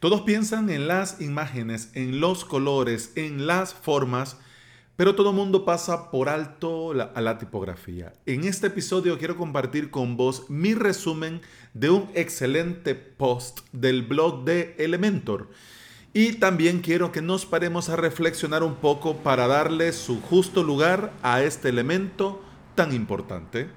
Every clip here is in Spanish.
Todos piensan en las imágenes, en los colores, en las formas, pero todo mundo pasa por alto a la tipografía. En este episodio quiero compartir con vos mi resumen de un excelente post del blog de Elementor. Y también quiero que nos paremos a reflexionar un poco para darle su justo lugar a este elemento tan importante.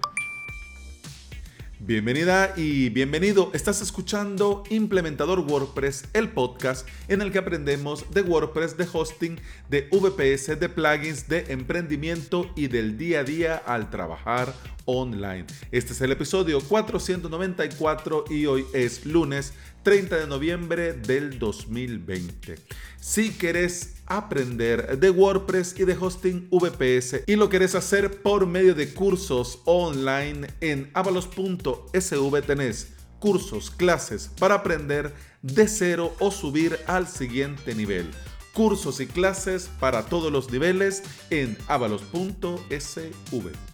Bienvenida y bienvenido. Estás escuchando Implementador WordPress, el podcast en el que aprendemos de WordPress, de hosting, de VPS, de plugins, de emprendimiento y del día a día al trabajar online. Este es el episodio 494 y hoy es lunes 30 de noviembre del 2020. Si querés aprender de WordPress y de hosting VPS y lo querés hacer por medio de cursos online en avalos.sv tenés cursos, clases para aprender de cero o subir al siguiente nivel. Cursos y clases para todos los niveles en avalos.sv.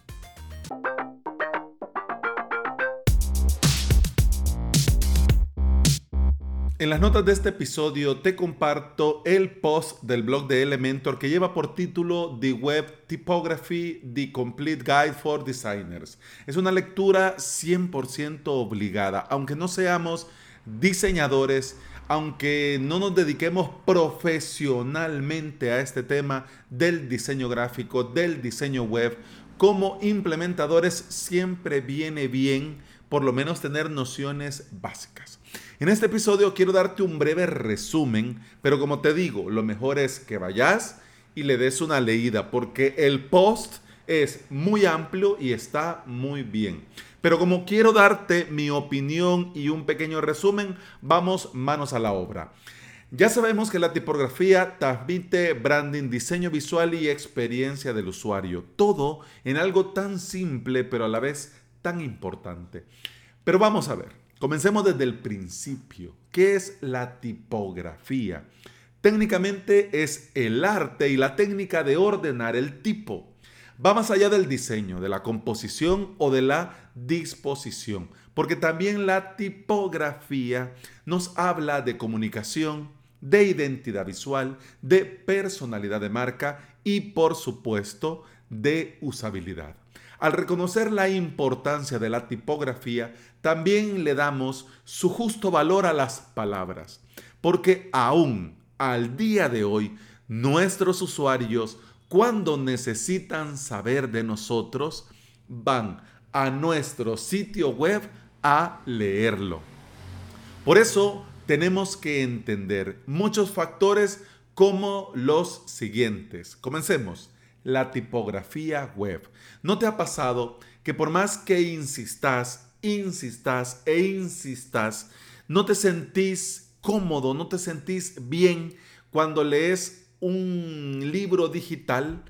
En las notas de este episodio te comparto el post del blog de Elementor que lleva por título The Web Typography, The Complete Guide for Designers. Es una lectura 100% obligada, aunque no seamos diseñadores, aunque no nos dediquemos profesionalmente a este tema del diseño gráfico, del diseño web, como implementadores siempre viene bien por lo menos tener nociones básicas. En este episodio quiero darte un breve resumen, pero como te digo, lo mejor es que vayas y le des una leída, porque el post es muy amplio y está muy bien. Pero como quiero darte mi opinión y un pequeño resumen, vamos manos a la obra. Ya sabemos que la tipografía transmite branding, diseño visual y experiencia del usuario. Todo en algo tan simple pero a la vez tan importante. Pero vamos a ver, comencemos desde el principio. ¿Qué es la tipografía? Técnicamente es el arte y la técnica de ordenar el tipo. Va más allá del diseño, de la composición o de la disposición, porque también la tipografía nos habla de comunicación, de identidad visual, de personalidad de marca y por supuesto de usabilidad. Al reconocer la importancia de la tipografía, también le damos su justo valor a las palabras, porque aún al día de hoy, nuestros usuarios, cuando necesitan saber de nosotros, van a nuestro sitio web a leerlo. Por eso tenemos que entender muchos factores como los siguientes. Comencemos la tipografía web. ¿No te ha pasado que por más que insistas, insistas e insistas, no te sentís cómodo, no te sentís bien cuando lees un libro digital?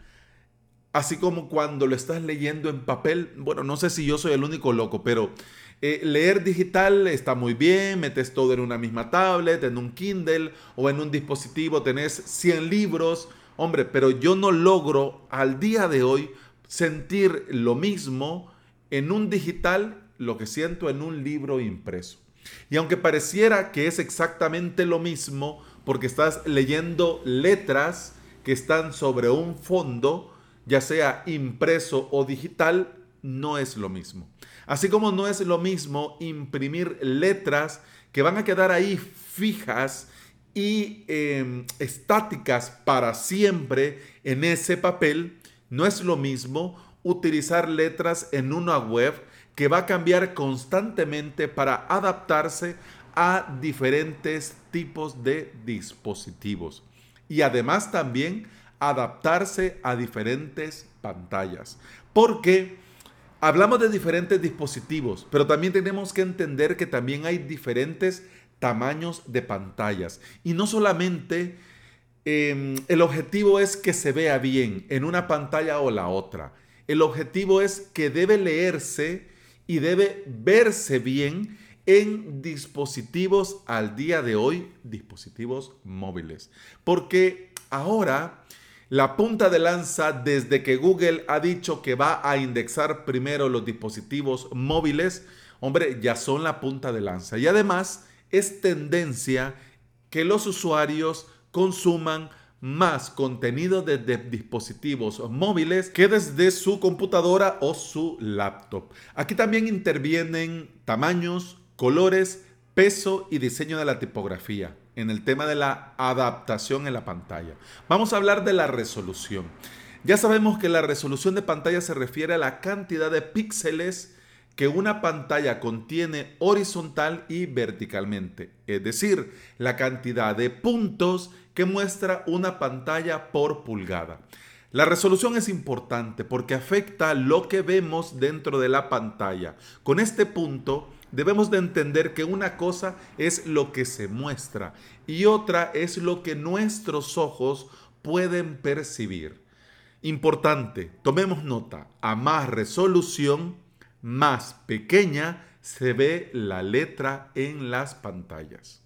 Así como cuando lo estás leyendo en papel, bueno, no sé si yo soy el único loco, pero eh, leer digital está muy bien, metes todo en una misma tablet, en un Kindle o en un dispositivo, tenés 100 libros, Hombre, pero yo no logro al día de hoy sentir lo mismo en un digital, lo que siento en un libro impreso. Y aunque pareciera que es exactamente lo mismo, porque estás leyendo letras que están sobre un fondo, ya sea impreso o digital, no es lo mismo. Así como no es lo mismo imprimir letras que van a quedar ahí fijas y em, estáticas para siempre en ese papel, no es lo mismo utilizar letras en una web que va a cambiar constantemente para adaptarse a diferentes tipos de dispositivos y además también adaptarse a diferentes pantallas. Porque hablamos de diferentes dispositivos, pero también tenemos que entender que también hay diferentes tamaños de pantallas. Y no solamente em, el objetivo es que se vea bien en una pantalla o la otra. El objetivo es que debe leerse y debe verse bien en dispositivos al día de hoy, dispositivos móviles. Porque ahora la punta de lanza desde que Google ha dicho que va a indexar primero los dispositivos móviles, hombre, ya son la punta de lanza. Y además es tendencia que los usuarios consuman más contenido desde dispositivos móviles que desde su computadora o su laptop. Aquí también intervienen tamaños, colores, peso y diseño de la tipografía en el tema de la adaptación en la pantalla. Vamos a hablar de la resolución. Ya sabemos que la resolución de pantalla se refiere a la cantidad de píxeles que una pantalla contiene horizontal y verticalmente, es decir, la cantidad de puntos que muestra una pantalla por pulgada. La resolución es importante porque afecta lo que vemos dentro de la pantalla. Con este punto debemos de entender que una cosa es lo que se muestra y otra es lo que nuestros ojos pueden percibir. Importante, tomemos nota, a más resolución, más pequeña se ve la letra en las pantallas.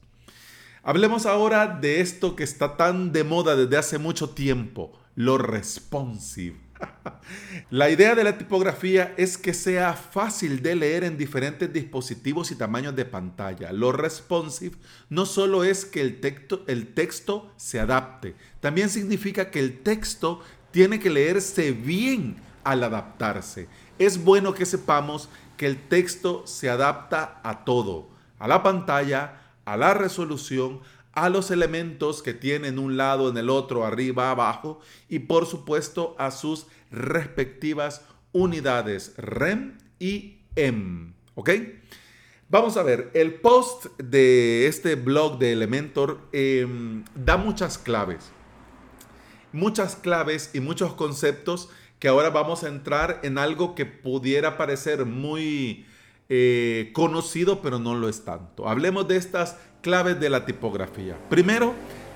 Hablemos ahora de esto que está tan de moda desde hace mucho tiempo, lo responsive. La idea de la tipografía es que sea fácil de leer en diferentes dispositivos y tamaños de pantalla. Lo responsive no solo es que el texto, el texto se adapte, también significa que el texto tiene que leerse bien al adaptarse es bueno que sepamos que el texto se adapta a todo, a la pantalla, a la resolución, a los elementos que tienen un lado en el otro, arriba, abajo, y por supuesto a sus respectivas unidades REM y EM. ¿Ok? Vamos a ver, el post de este blog de Elementor em, da muchas claves. Muchas claves y muchos conceptos que ahora vamos a entrar en algo que pudiera parecer muy eh, conocido, pero no lo es tanto. Hablemos de estas claves de la tipografía. Primero,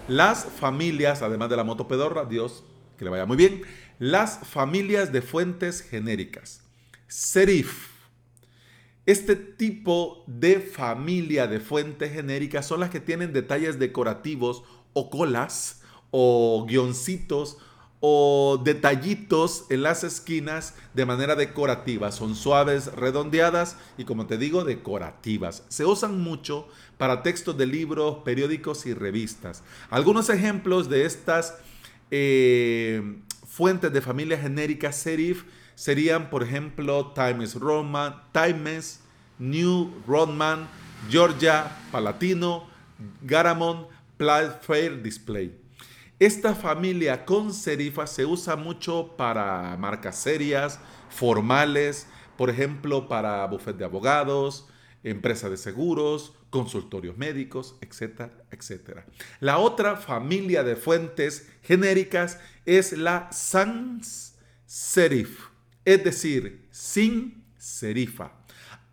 las familias, además de la motopedorra, Dios, que le vaya muy bien, las familias de fuentes genéricas. Serif. Este tipo de familia de fuentes genéricas son las que tienen detalles decorativos o colas o guioncitos o detallitos en las esquinas de manera decorativa. Son suaves, redondeadas y como te digo, decorativas. Se usan mucho para textos de libros, periódicos y revistas. Algunos ejemplos de estas eh, fuentes de familia genérica serif serían, por ejemplo, Times Roman, Times, New Roman, Georgia, Palatino, Garamond, Fair Display. Esta familia con serifa se usa mucho para marcas serias, formales, por ejemplo, para bufet de abogados, empresas de seguros, consultorios médicos, etcétera, etcétera. La otra familia de fuentes genéricas es la sans serif, es decir, sin serifa.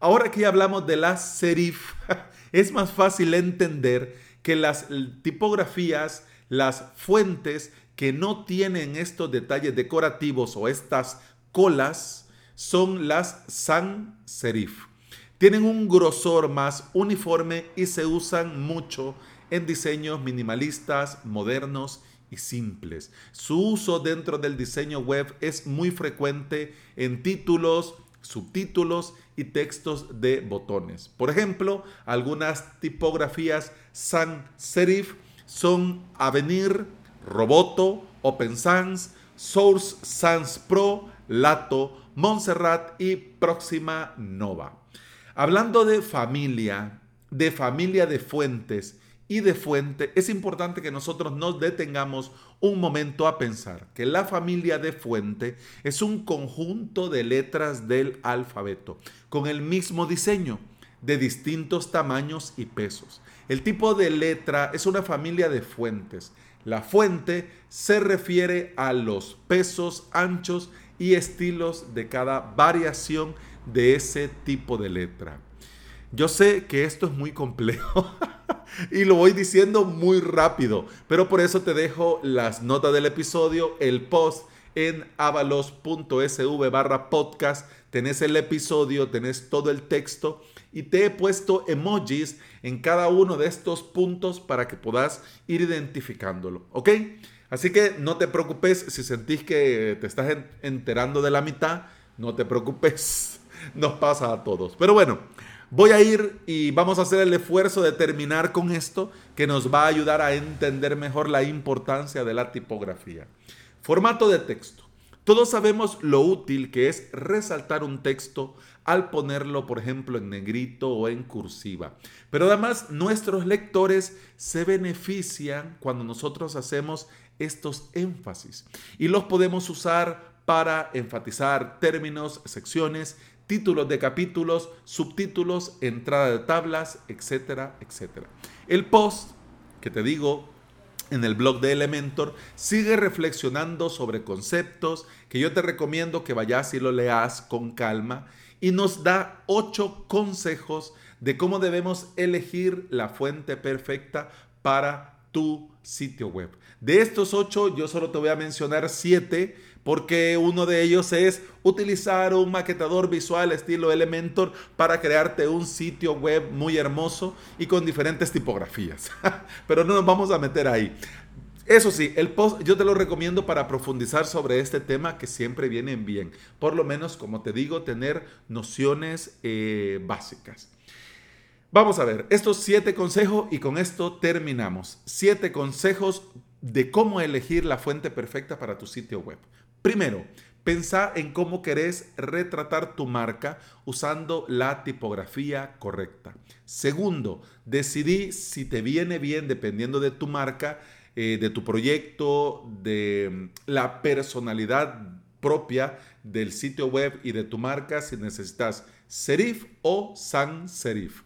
Ahora que ya hablamos de la serif, es más fácil entender que las tipografías las fuentes que no tienen estos detalles decorativos o estas colas son las sans serif. Tienen un grosor más uniforme y se usan mucho en diseños minimalistas, modernos y simples. Su uso dentro del diseño web es muy frecuente en títulos, subtítulos y textos de botones. Por ejemplo, algunas tipografías sans serif son Avenir, Roboto, Open Sans, Source Sans Pro, Lato, Montserrat y Próxima Nova. Hablando de familia, de familia de fuentes y de fuente, es importante que nosotros nos detengamos un momento a pensar que la familia de fuente es un conjunto de letras del alfabeto con el mismo diseño de distintos tamaños y pesos. El tipo de letra es una familia de fuentes. La fuente se refiere a los pesos, anchos y estilos de cada variación de ese tipo de letra. Yo sé que esto es muy complejo y lo voy diciendo muy rápido, pero por eso te dejo las notas del episodio, el post en avalos.sv barra podcast. Tenés el episodio, tenés todo el texto y te he puesto emojis en cada uno de estos puntos para que puedas ir identificándolo, ¿ok? Así que no te preocupes si sentís que te estás enterando de la mitad, no te preocupes, nos pasa a todos. Pero bueno, Voy a ir y vamos a hacer el esfuerzo de terminar con esto que nos va a ayudar a entender mejor la importancia de la tipografía. Formato de texto. Todos sabemos lo útil que es resaltar un texto al ponerlo, por ejemplo, en negrito o en cursiva. Pero además nuestros lectores se benefician cuando nosotros hacemos estos énfasis y los podemos usar para enfatizar términos, secciones, títulos de capítulos, subtítulos, entrada de tablas, etcétera, etcétera. El post, que te digo, en el blog de Elementor, sigue reflexionando sobre conceptos que yo te recomiendo que vayas y lo leas con calma y nos da ocho consejos de cómo debemos elegir la fuente perfecta para tu sitio web. De estos ocho, yo solo te voy a mencionar siete porque uno de ellos es utilizar un maquetador visual estilo Elementor para crearte un sitio web muy hermoso y con diferentes tipografías. Pero no nos vamos a meter ahí. Eso sí, el post yo te lo recomiendo para profundizar sobre este tema que siempre vienen bien. Por lo menos, como te digo, tener nociones eh, básicas. Vamos a ver, estos siete consejos y con esto terminamos. Siete consejos de cómo elegir la fuente perfecta para tu sitio web. Primero, pensá en cómo querés retratar tu marca usando la tipografía correcta. Segundo, decidí si te viene bien, dependiendo de tu marca, eh, de tu proyecto, de mm, la personalidad propia del sitio web y de tu marca, si necesitas serif o sans serif.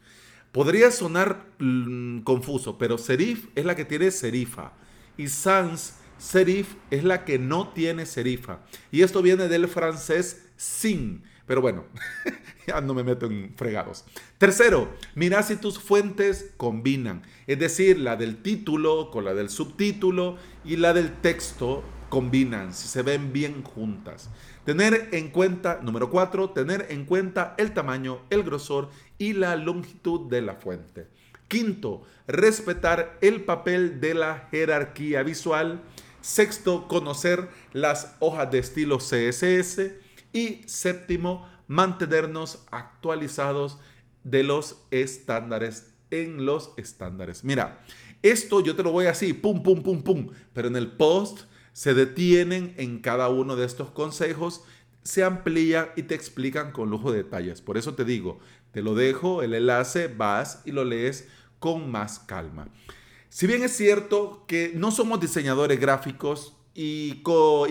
Podría sonar mm, confuso, pero serif es la que tiene serifa y sans serif es la que no tiene serifa. Y esto viene del francés sin. Pero bueno, ya no me meto en fregados. Tercero, mira si tus fuentes combinan. Es decir, la del título con la del subtítulo y la del texto combinan, si se ven bien juntas. Tener en cuenta, número cuatro, tener en cuenta el tamaño, el grosor y la longitud de la fuente. Quinto, respetar el papel de la jerarquía visual. Sexto, conocer las hojas de estilo CSS. Y séptimo, mantenernos actualizados de los estándares en los estándares. Mira, esto yo te lo voy así, pum, pum, pum, pum, pero en el post se detienen en cada uno de estos consejos, se amplía y te explican con lujo de detalles. Por eso te digo, te lo dejo, el enlace, vas y lo lees con más calma. Si bien es cierto que no somos diseñadores gráficos y,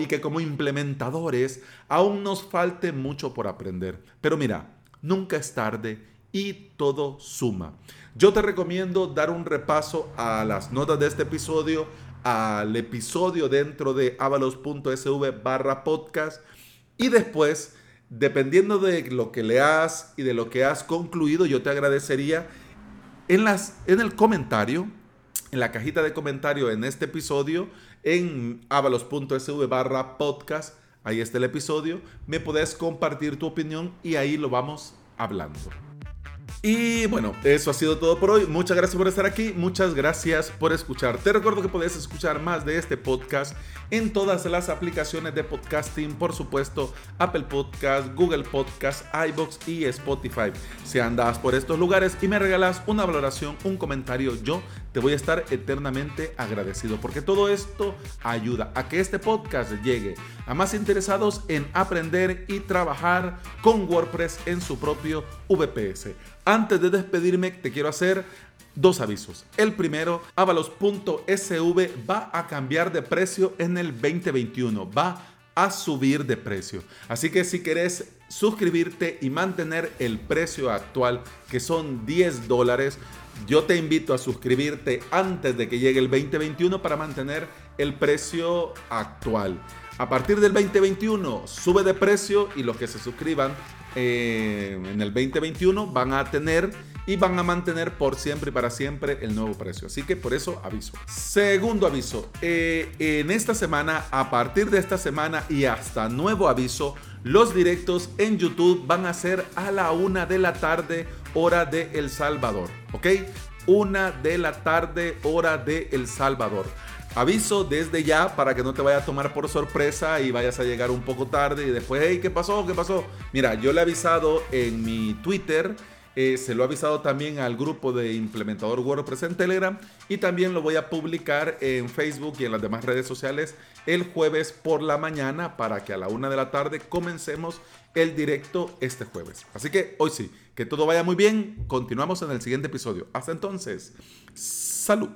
que como implementadores aún nos falte mucho por aprender, pero mira, nunca es tarde y todo suma. Yo te recomiendo dar un repaso a las notas de este episodio, al episodio dentro de avalos.sv barra podcast y después, dependiendo de lo que leas y de lo que has concluido, yo te agradecería en el comentario, en la cajita de comentario en este episodio, en avalos.sv barra podcast, ahí está el episodio, me puedes compartir tu opinión y ahí lo vamos hablando. Y bueno, eso ha sido todo por hoy. Muchas gracias por estar aquí. Muchas gracias por escuchar. Te recuerdo que puedes escuchar más de este podcast en todas las aplicaciones de podcasting, por supuesto, Apple Podcast, Google Podcast, iBox y Spotify. Si andas por estos lugares y me regalas una valoración, un comentario, yo te voy a estar eternamente agradecido porque todo esto ayuda a que este podcast llegue a más interesados en aprender y trabajar con WordPress en su propio VPS. Antes de despedirme, te quiero hacer dos avisos. El primero, avalos.sv va a cambiar de precio en el 2021. Va a subir de precio. Así que si querés suscribirte y mantener el precio actual, que son 10 dólares, yo te invito a suscribirte antes de que llegue el 2021 para mantener el precio actual. A partir del 2021 sube de precio y los que se suscriban eh, en el 2021 van a tener y van a mantener por siempre y para siempre el nuevo precio. Así que por eso aviso. Segundo aviso, eh, en esta semana, a partir de esta semana y hasta nuevo aviso, los directos en YouTube van a ser a la una de la tarde, hora de El Salvador. ¿Ok? Una de la tarde, hora de El Salvador. Aviso desde ya para que no te vaya a tomar por sorpresa y vayas a llegar un poco tarde y después, hey, ¿qué pasó? ¿Qué pasó? Mira, yo le he avisado en mi Twitter Eh, se lo he avisado también al grupo de implementador WordPress en Telegram y también lo voy a publicar en Facebook y en las demás redes sociales el jueves por la mañana para que a la una de la tarde comencemos el directo este jueves. Así que hoy sí, que todo vaya muy bien. Continuamos en el siguiente episodio. Hasta entonces, salud.